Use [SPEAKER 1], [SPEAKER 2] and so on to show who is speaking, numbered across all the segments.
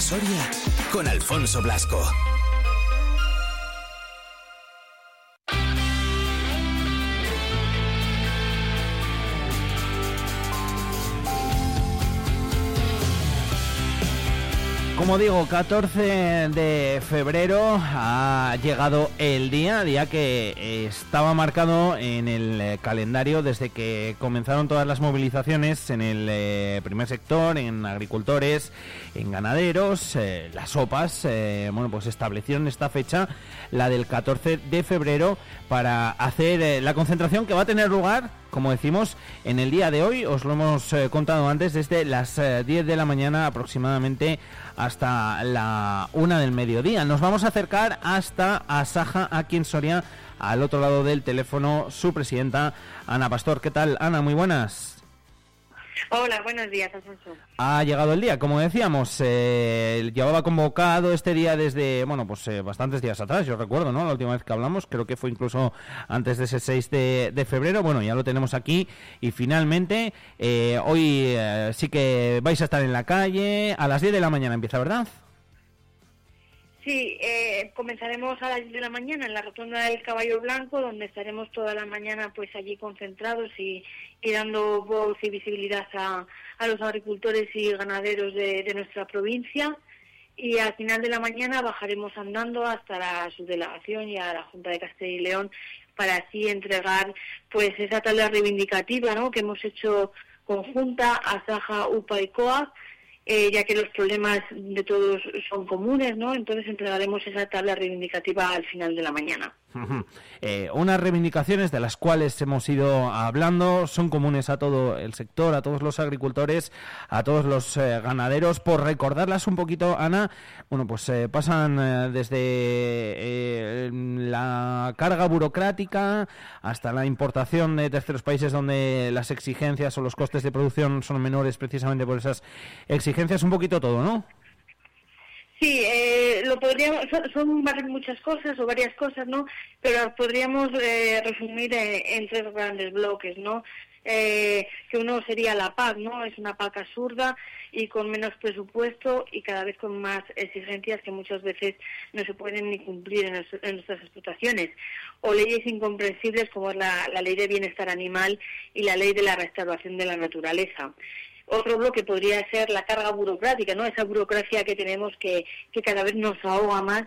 [SPEAKER 1] Soria con Alfonso Blasco.
[SPEAKER 2] Como digo, 14 de febrero ha llegado el día, día que estaba marcado en el eh, calendario desde que comenzaron todas las movilizaciones en el eh, primer sector, en agricultores, en ganaderos, eh, las sopas, bueno, pues establecieron esta fecha, la del 14 de febrero, para hacer la concentración que va a tener lugar como decimos, en el día de hoy, os lo hemos contado antes, desde las 10 de la mañana aproximadamente hasta la una del mediodía. Nos vamos a acercar hasta Asaja, aquí en Soria, al otro lado del teléfono, su presidenta, Ana Pastor. ¿Qué tal, Ana? Muy buenas.
[SPEAKER 3] Hola, buenos días, Alfonso.
[SPEAKER 2] Ha llegado el día, como decíamos, eh, llevaba convocado este día desde, bueno, pues eh, bastantes días atrás, yo recuerdo, ¿no? La última vez que hablamos, creo que fue incluso antes de ese 6 de, febrero, bueno, ya lo tenemos aquí y finalmente eh, hoy eh, sí que vais a estar en la calle, a las 10 de la mañana empieza, ¿verdad?
[SPEAKER 3] Sí, eh, comenzaremos a las 10 de la mañana en la rotonda del Caballo Blanco, donde estaremos toda la mañana pues allí concentrados y, dando voz y visibilidad a, los agricultores y ganaderos de, nuestra provincia. Y al final de la mañana bajaremos andando hasta la subdelegación y a la Junta de Castilla y León para así entregar pues esa tarea reivindicativa ¿no? que hemos hecho conjunta a Saja, UPA y COAC eh, ya que los problemas de todos son comunes, ¿no? Entonces entregaremos esa tabla reivindicativa al final de la mañana.
[SPEAKER 2] Eh, unas reivindicaciones de las cuales hemos ido hablando son comunes a todo el sector, a todos los agricultores, a todos los eh, ganaderos. Por recordarlas un poquito, Ana, bueno, pues eh, pasan desde la carga burocrática hasta la importación de terceros países donde las exigencias o los costes de producción son menores precisamente por esas exigencias, un poquito todo, ¿no?
[SPEAKER 3] Sí, eh, lo podríamos, son, muchas cosas o varias cosas, ¿no? Pero podríamos eh, resumir en, tres grandes bloques, ¿no? Eh, que uno sería la PAC, ¿no? Es una PAC absurda y con menos presupuesto y cada vez con más exigencias que muchas veces no se pueden ni cumplir en, nuestras explotaciones. O leyes incomprensibles como es la ley de bienestar animal y la ley de la restauración de la naturaleza. Otro bloque podría ser la carga burocrática, ¿no? Esa burocracia que tenemos que, que cada vez nos ahoga más,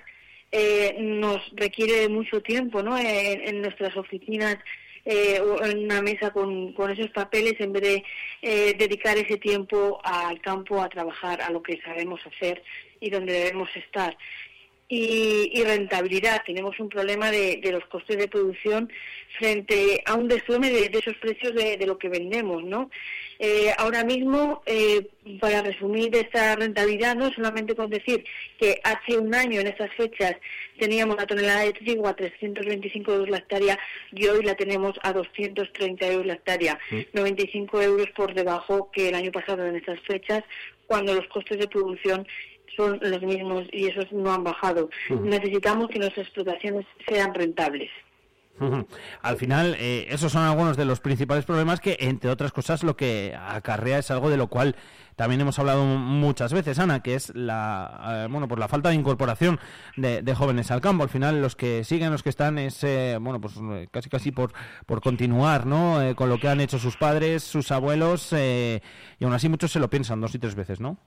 [SPEAKER 3] eh, nos requiere mucho tiempo, ¿no? En, nuestras oficinas eh, o en una mesa con, con, esos papeles en vez de eh, dedicar ese tiempo al campo a trabajar a lo que sabemos hacer y donde debemos estar. Y, rentabilidad. Tenemos un problema de, de, los costes de producción frente a un desplome de, de esos precios de, de, lo que vendemos, ¿no? Eh, ahora mismo, eh, para resumir esta rentabilidad, no solamente con decir que hace un año en estas fechas teníamos la tonelada de trigo a 325 euros la hectárea y hoy la tenemos a 230 euros la hectárea, 95 euros por debajo que el año pasado en estas fechas, cuando los costes de producción son los mismos y esos no han bajado. Necesitamos que nuestras explotaciones sean rentables.
[SPEAKER 2] Al final, eh, esos son algunos de los principales problemas que, entre otras cosas, lo que acarrea es algo de lo cual también hemos hablado muchas veces, Ana, que es la, eh, bueno, por la falta de incorporación de, jóvenes al campo. Al final, los que siguen, los que están, es, eh, bueno, pues casi casi por, por continuar, ¿no? con lo que han hecho sus padres, sus abuelos, y aún así muchos se lo piensan dos y tres veces, ¿no?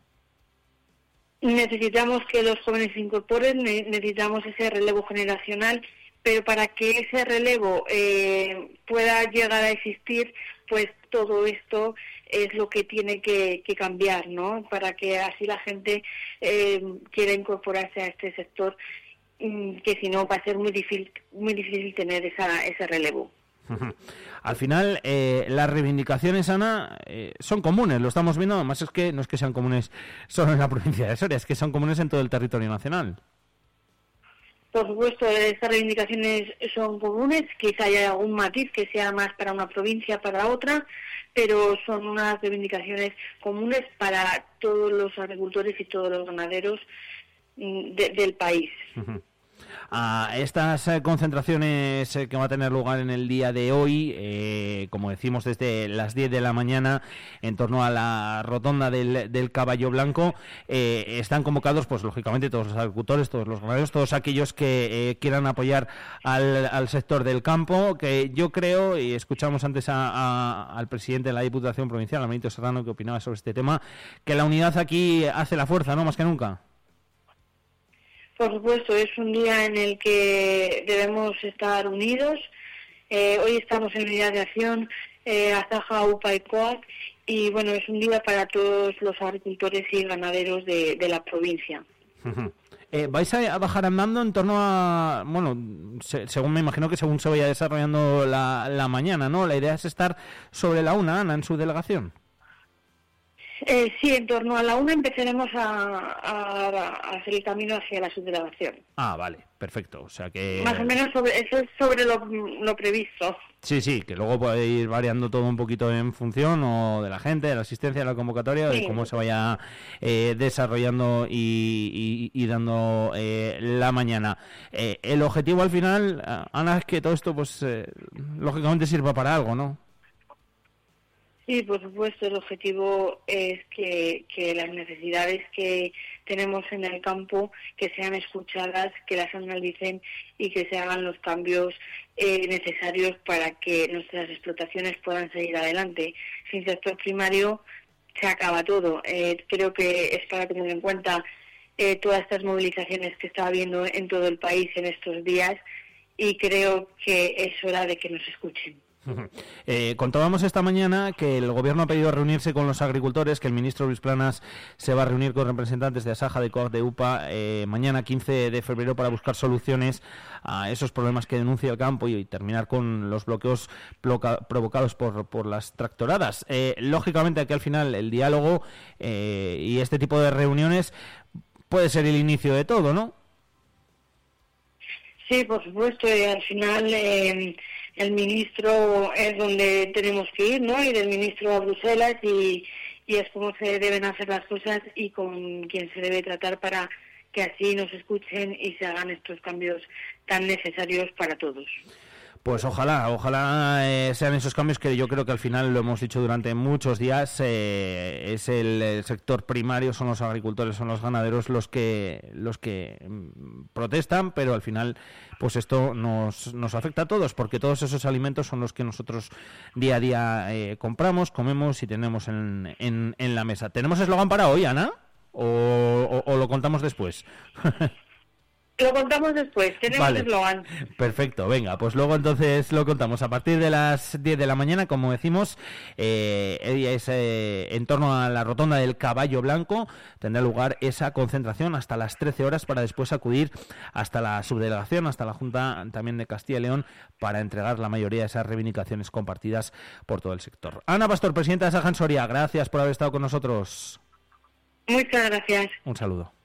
[SPEAKER 3] Necesitamos que los jóvenes se incorporen, necesitamos ese relevo generacional pero para que ese relevo eh, pueda llegar a existir, pues todo esto es lo que tiene que, cambiar, ¿no? Para que así la gente eh, quiera incorporarse a este sector, mm, que si no va a ser muy difícil, muy difícil tener esa, ese relevo.
[SPEAKER 2] Al final, eh, las reivindicaciones, Ana, son comunes, lo estamos viendo, además es que no es que sean comunes solo en la provincia de Soria, es que son comunes en todo el territorio nacional.
[SPEAKER 3] Por supuesto, estas reivindicaciones son comunes, quizá haya algún matiz que sea más para una provincia, para otra, pero son unas reivindicaciones comunes para todos los agricultores y todos los ganaderos mm, del país.
[SPEAKER 2] A estas eh, concentraciones eh, que va a tener lugar en el día de hoy, eh, como decimos desde las 10 de la mañana, en torno a la rotonda del, Caballo Blanco, están convocados, pues lógicamente, todos los agricultores, todos los ganaderos, todos aquellos que quieran apoyar al, sector del campo, que yo creo, y escuchamos antes al presidente de la Diputación Provincial, Amelito Serrano, que opinaba sobre este tema, que la unidad aquí hace la fuerza, ¿no? Más que nunca.
[SPEAKER 3] Por supuesto, es un día en el que debemos estar unidos. Eh, hoy estamos en unidad de acción eh, UPA y COAC y bueno, es un día para todos los agricultores y ganaderos de, la provincia.
[SPEAKER 2] Eh, ¿Vais a bajar andando en torno a, bueno, según me imagino que según se vaya desarrollando la, la mañana, ¿no? La idea es estar sobre la una, Ana, en su delegación.
[SPEAKER 3] Eh, sí, en torno a la una empezaremos a, hacer el camino hacia la subdelegación.
[SPEAKER 2] Ah, vale, perfecto. O sea que...
[SPEAKER 3] Más o menos sobre, eso es sobre lo, previsto.
[SPEAKER 2] Sí, sí, que luego puede ir variando todo un poquito en función o de la gente, de la asistencia, de la convocatoria, de cómo se vaya eh, desarrollando y, dando eh, la mañana. Eh, el objetivo al final, Ana, es que todo esto, pues, lógicamente sirva para algo, ¿no?
[SPEAKER 3] Sí, por supuesto, el objetivo es que, las necesidades que tenemos en el campo que sean escuchadas, que las analicen y que se hagan los cambios eh, necesarios para que nuestras explotaciones puedan seguir adelante. Sin sector primario se acaba todo. Eh, creo que es para tener en cuenta eh, todas estas movilizaciones que está habiendo en todo el país en estos días y creo que es hora de que nos escuchen.
[SPEAKER 2] Eh, contábamos esta mañana que el gobierno ha pedido reunirse con los agricultores, que el ministro Luis Planas se va a reunir con representantes de Asaja, de COAC, de UPA, eh, mañana 15 de febrero para buscar soluciones a esos problemas que denuncia el campo y, terminar con los bloqueos provocados por, las tractoradas. Eh, lógicamente aquí al final el diálogo y este tipo de reuniones puede ser el inicio de todo, ¿no?
[SPEAKER 3] Sí, por supuesto, y al final el ministro es donde tenemos que ir, ¿no? Ir el ministro a Bruselas y, y es como se deben hacer las cosas y con quien se debe tratar para que así nos escuchen y se hagan estos cambios tan necesarios para todos.
[SPEAKER 2] Pues ojalá, ojalá eh, sean esos cambios que yo creo que al final lo hemos dicho durante muchos días, eh, es el, sector primario, son los agricultores, son los ganaderos los que los que mm, protestan, pero al final pues esto nos, nos afecta a todos, porque todos esos alimentos son los que nosotros día a día eh, compramos, comemos y tenemos en, en, la mesa. ¿Tenemos eslogan para hoy, Ana? o lo contamos después?
[SPEAKER 3] Lo contamos después, tenemos vale. eslogan.
[SPEAKER 2] Perfecto, venga, pues luego entonces lo contamos. A partir de las 10 de la mañana, como decimos, eh, es eh, en torno a la rotonda del Caballo Blanco, tendrá lugar esa concentración hasta las 13 horas para después acudir hasta la subdelegación, hasta la Junta también de Castilla y León, para entregar la mayoría de esas reivindicaciones compartidas por todo el sector. Ana Pastor, presidenta de Sajan Soria, gracias por haber estado con nosotros.
[SPEAKER 3] Muchas gracias.
[SPEAKER 2] Un saludo.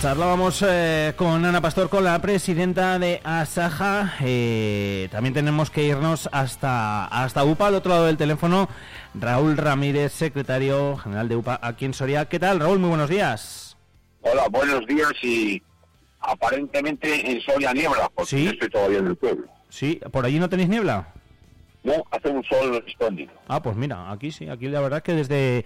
[SPEAKER 2] Charlábamos eh, con Ana Pastor, con la presidenta de Asaja. Eh, también tenemos que irnos hasta, hasta UPA, al otro lado del teléfono. Raúl Ramírez, secretario general de UPA aquí en Soria. ¿Qué tal, Raúl? Muy buenos días.
[SPEAKER 4] Hola, buenos días y aparentemente en Soria niebla, porque ¿Sí? estoy todavía en el pueblo.
[SPEAKER 2] Sí, ¿por allí no tenéis niebla?
[SPEAKER 4] No, hace un sol espléndido.
[SPEAKER 2] Ah, pues mira, aquí sí, aquí la verdad que desde,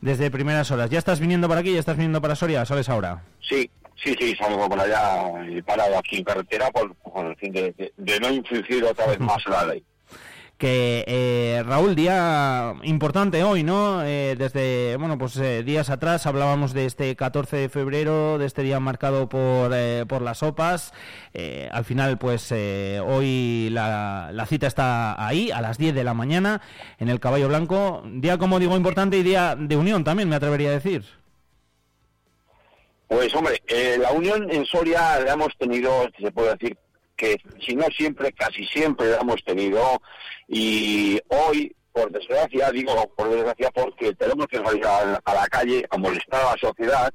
[SPEAKER 2] desde primeras horas. ¿Ya estás viniendo para aquí? ¿Ya estás viniendo para Soria? ¿Sales ahora?
[SPEAKER 4] Sí, sí, sí, salgo por allá y parado aquí en carretera por, el fin de, de, no infringir otra vez más la ley
[SPEAKER 2] que eh, Raúl, día importante hoy, ¿no? Eh, desde, bueno, pues eh, días atrás hablábamos de este 14 de febrero, de este día marcado por, por las OPAs. al final, pues hoy la, la, cita está ahí, a las 10 de la mañana, en el Caballo Blanco. Día, como digo, importante y día de unión también, me atrevería a decir.
[SPEAKER 4] Pues hombre, la unión en Soria la hemos tenido, se puede decir, que si no siempre, casi siempre la hemos tenido y hoy por desgracia, digo por desgracia porque tenemos que salir a, la calle a molestar a la sociedad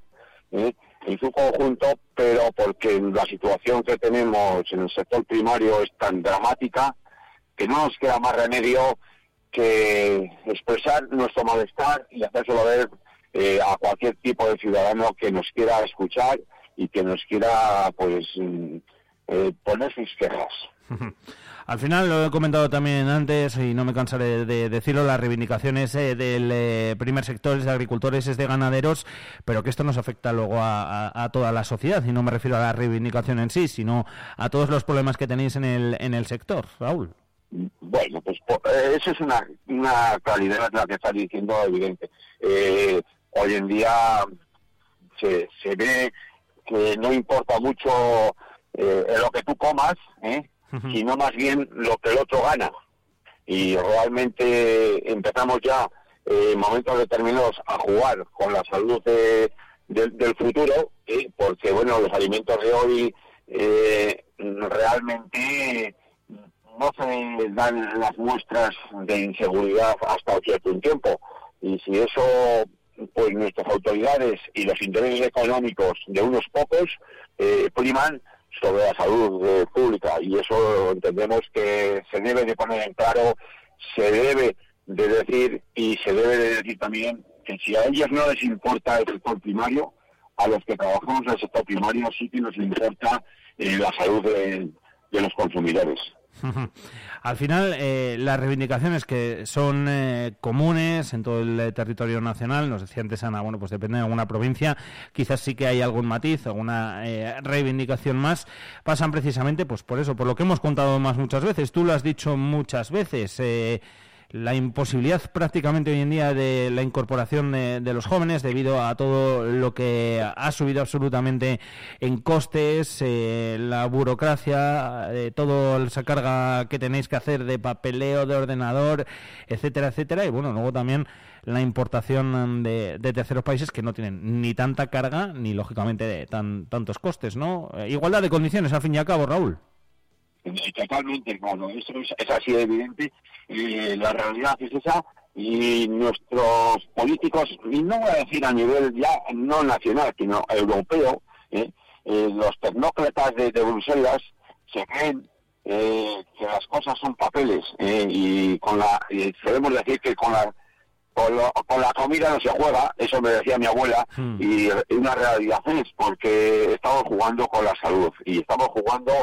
[SPEAKER 4] ¿eh? en su conjunto, pero porque la situación que tenemos en el sector primario es tan dramática que no nos queda más remedio que expresar nuestro malestar y hacérselo ver eh, a cualquier tipo de ciudadano que nos quiera escuchar y que nos quiera pues mm, eh, poner sus quejas.
[SPEAKER 2] Al final, lo he comentado también antes y no me cansaré de decirlo, las reivindicaciones eh, del eh, primer sector es de agricultores, es de ganaderos, pero que esto nos afecta luego a, toda la sociedad y no me refiero a la reivindicación en sí, sino a todos los problemas que tenéis en el, en el sector, Raúl.
[SPEAKER 4] Bueno, pues eh, eso es una, una claridad la que está diciendo evidente. hoy en día se, se ve que no importa mucho comas, ¿eh? sino más bien lo que el otro gana. Y realmente empezamos ya eh, en momentos determinados a jugar con la salud del futuro, porque bueno, los alimentos de hoy eh, realmente no se dan las muestras de inseguridad hasta cierto tiempo. Y si eso, pues nuestras autoridades y los intereses económicos de unos pocos eh, priman, sobre la salud eh, pública y eso entendemos que se debe de poner en claro, se debe de decir y se debe de decir también que si a ellos no les importa el sector primario, a los que trabajamos en el sector primario sí que nos importa eh, la salud de los consumidores.
[SPEAKER 2] Al final, eh, las reivindicaciones que son eh, comunes en todo el territorio nacional, nos decía antes Ana, bueno, pues depende de alguna provincia, quizás sí que hay algún matiz, alguna eh, reivindicación más, pasan precisamente pues por eso, por lo que hemos contado más muchas veces. Tú lo has dicho muchas veces la imposibilidad prácticamente hoy en día de la incorporación de, los jóvenes debido a todo lo que ha subido absolutamente en costes, eh, la burocracia, eh, toda esa carga que tenéis que hacer de papeleo, de ordenador, etcétera, etcétera. Y bueno, luego también la importación de, terceros países que no tienen ni tanta carga ni lógicamente tan, tantos costes, ¿no? Eh, igualdad de condiciones, al fin y al cabo, Raúl.
[SPEAKER 4] Totalmente, claro, eso es, así de evidente. la realidad es esa y nuestros políticos, y no voy a decir a nivel ya no nacional, sino europeo, ¿eh? Eh, los tecnócratas de, Bruselas se creen eh, que las cosas son papeles y con la y debemos decir que con la con, la comida no se juega, eso me decía mi abuela, hmm. y una realidad es porque estamos jugando con la salud y estamos jugando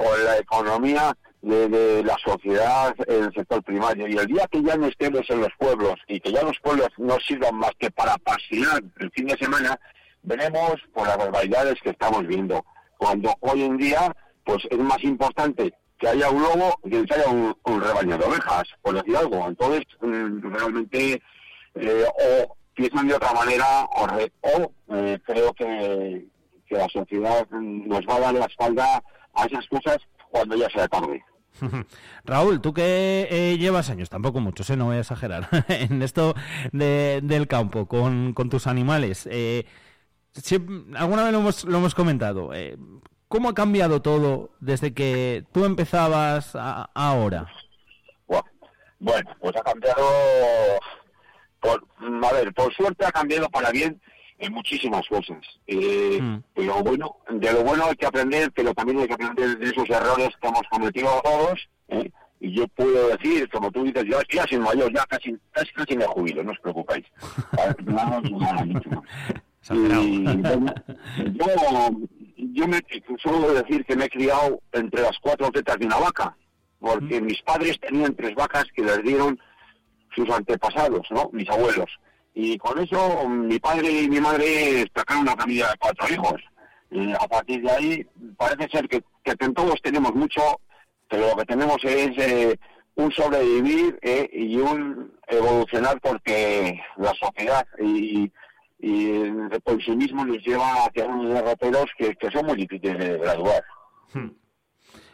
[SPEAKER 4] con la economía de, la sociedad en el sector primario. Y el día que ya no estemos en los pueblos y que ya los pueblos no sirvan más que para pasear el fin de semana, veremos por las barbaridades que estamos viendo. Cuando hoy en día, pues es más importante que haya un lobo que haya un, rebaño de ovejas, por decir algo. Entonces, mm, realmente, eh, o piensan de otra manera, o, eh, creo que, que la sociedad nos va a dar la espalda a esas cosas cuando ya sea tarde.
[SPEAKER 2] Raúl, tú que eh, llevas años, tampoco muchos, ¿eh? no voy a exagerar, en esto del campo, con, tus animales. Eh, alguna vez lo hemos, lo hemos comentado. Eh, ¿Cómo ha cambiado todo desde que tú empezabas a, ahora?
[SPEAKER 4] Bueno, pues ha cambiado, por, a ver, por suerte ha cambiado para bien en muchísimas cosas. Eh, mm. de, lo bueno, de lo bueno hay que aprender, pero también hay que aprender de esos errores que hemos cometido todos. ¿eh? Y yo puedo decir, como tú dices, yo ya soy mayor, ya casi, casi, casi me jubilo, no os preocupéis. y, yo, yo me suelo decir que me he criado entre las cuatro tetas de una vaca, porque mm. mis padres tenían tres vacas que les dieron sus antepasados, ¿no? Mis abuelos y con eso mi padre y mi madre sacaron una familia de cuatro hijos. Y a partir de ahí parece ser que, que todos tenemos mucho, pero lo que tenemos es eh, un sobrevivir eh, y un evolucionar porque la sociedad y, y sí mismo nos lleva hacia unos derroteros que, que son muy difíciles de graduar. Hmm.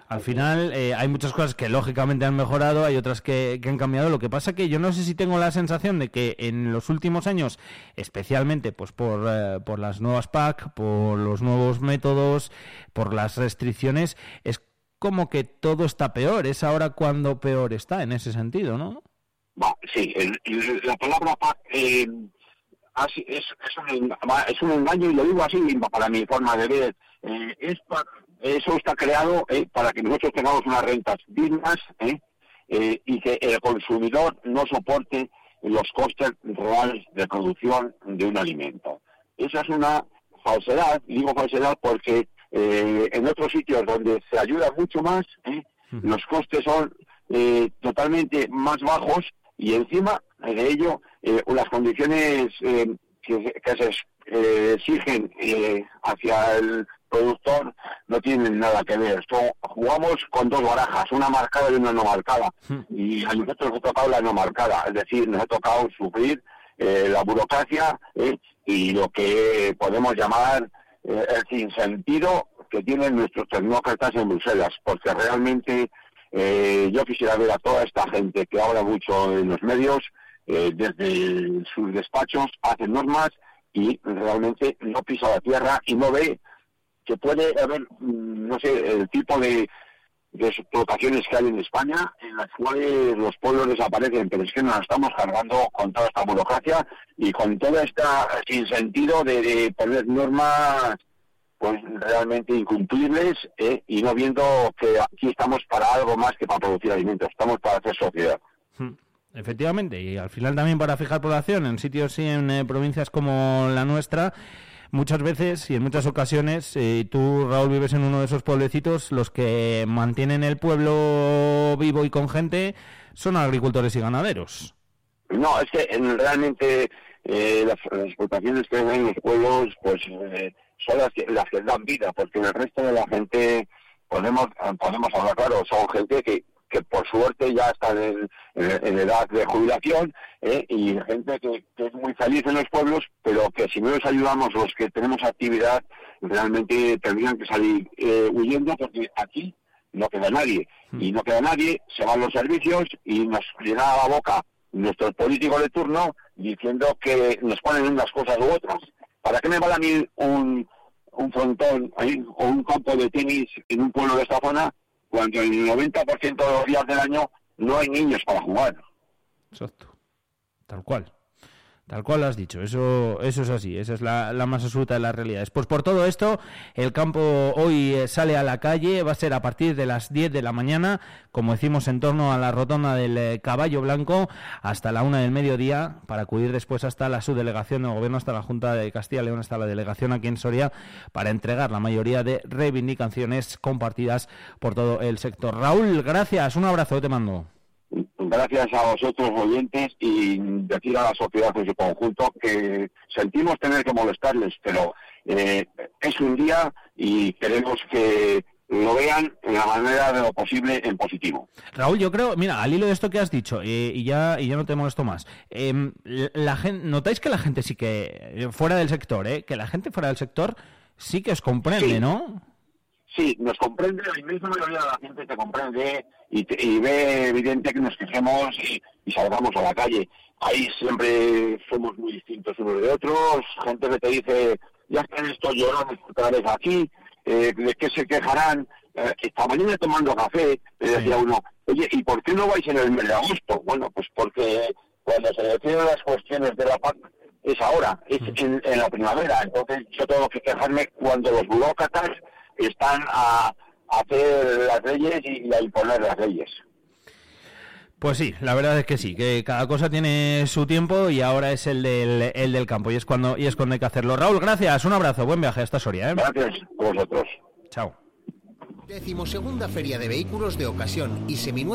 [SPEAKER 2] Al final eh, hay muchas cosas que lógicamente han mejorado, hay otras que, han cambiado. Lo que pasa que yo no sé si tengo la sensación de que en los últimos años, especialmente pues por, eh, por las nuevas PAC, por los nuevos métodos, por las restricciones, es como que todo está peor. Es ahora cuando peor está en ese sentido, ¿no?
[SPEAKER 4] sí, la palabra PAC eh, es, es, un, engaño y lo digo así para mi forma de ver. Eh, eso está creado eh, para que nosotros tengamos unas rentas dignas eh, y que el consumidor no soporte los costes reales de producción de un alimento. Esa es una falsedad, digo falsedad porque en otros sitios donde se ayuda mucho más, los costes son totalmente más bajos y encima de ello las condiciones que, se exigen hacia el productor no tienen nada que ver. Jugamos con dos barajas, una marcada y una no marcada. Hmm. Y a nosotros nos ha tocado la no marcada, es decir, nos ha tocado sufrir eh, la burocracia eh, y lo que podemos llamar eh, el sinsentido que tienen nuestros tecnócratas en Bruselas, porque realmente yo quisiera ver a toda esta gente que habla mucho en los medios, desde sus despachos, hacen normas y realmente no pisa la tierra y no ve que puede haber, mm, no sé, el tipo de, de explotaciones que hay en España en las cuales los pueblos desaparecen, pero es que nos estamos cargando con toda esta burocracia y con toda esta sinsentido de, de poner normas pues realmente incumplibles eh, y no viendo que aquí estamos para algo más que para producir alimentos, estamos para hacer sociedad. Hmm.
[SPEAKER 2] Efectivamente, y al final también para fijar población en sitios y en eh, provincias como la nuestra muchas veces y en muchas ocasiones, eh, tú, Raúl, vives en uno de esos pueblecitos, los que mantienen el pueblo vivo y con gente son agricultores y ganaderos.
[SPEAKER 4] No, es que realmente eh, las, explotaciones que hay en los pueblos, pues eh, son las que, las que dan vida, porque el resto de la gente, podemos, podemos hablar claro, son gente que por suerte ya están en, edad de jubilación ¿eh? y gente que, es muy feliz en los pueblos, pero que si no les ayudamos los que tenemos actividad, realmente tendrían que salir eh, huyendo porque aquí no queda nadie. Hmm. Y no queda nadie, se van los servicios y nos llena la boca nuestros políticos de turno diciendo que nos ponen unas cosas u otras. ¿Para qué me vale a mí un, un frontón ahí, o un campo de tenis en un pueblo de esta zona cuando el 90% de los días del año no hay niños para jugar.
[SPEAKER 2] Exacto. Tal cual. Tal cual lo has dicho, eso, eso es así, esa es la, más absoluta de las realidades. Pues por todo esto, el campo hoy eh, sale a la calle, va a ser a partir de las 10 de la mañana, como decimos, en torno a la rotonda del eh, Caballo Blanco, hasta la una del mediodía, para acudir después hasta la subdelegación del Gobierno, hasta la Junta de Castilla y León, hasta la delegación aquí en Soria, para entregar la mayoría de reivindicaciones compartidas por todo el sector. Raúl, gracias, un abrazo, te mando
[SPEAKER 4] gracias a vosotros oyentes y decir a la sociedad en su conjunto que sentimos tener que molestarles, pero eh, es un día y queremos que lo vean en la manera de lo posible en positivo.
[SPEAKER 2] Raúl, yo creo, mira, al hilo de esto que has dicho, eh, y ya y ya no te molesto más, em, la gente, notáis que la gente sí que, eh, fuera del sector, eh, que la gente fuera del sector sí que os comprende, ¿no?
[SPEAKER 4] Sí, nos comprende, la inmensa mayoría de la gente te comprende y, ve evidente que nos quejemos y, salgamos a la calle. Ahí siempre somos muy distintos unos de otros, gente que te dice, ya están estos llorando otra vez aquí, eh, ¿de qué se quejarán? Eh, esta mañana tomando café, le decía uno, oye, ¿y por qué no vais en el mes de agosto? Bueno, pues porque cuando se deciden las cuestiones de la paz es ahora, es en, en la primavera. Entonces yo tengo que quejarme cuando los burócratas están a, hacer las leyes y a imponer las leyes.
[SPEAKER 2] Pues sí, la verdad es que sí, que cada cosa tiene su tiempo y ahora es el del, el del campo y es cuando y es cuando hay que hacerlo. Raúl, gracias, un abrazo, buen viaje hasta Soria.
[SPEAKER 4] ¿eh? Gracias a vosotros.
[SPEAKER 2] Chao.
[SPEAKER 1] Decimosegunda Feria de Vehículos de Ocasión y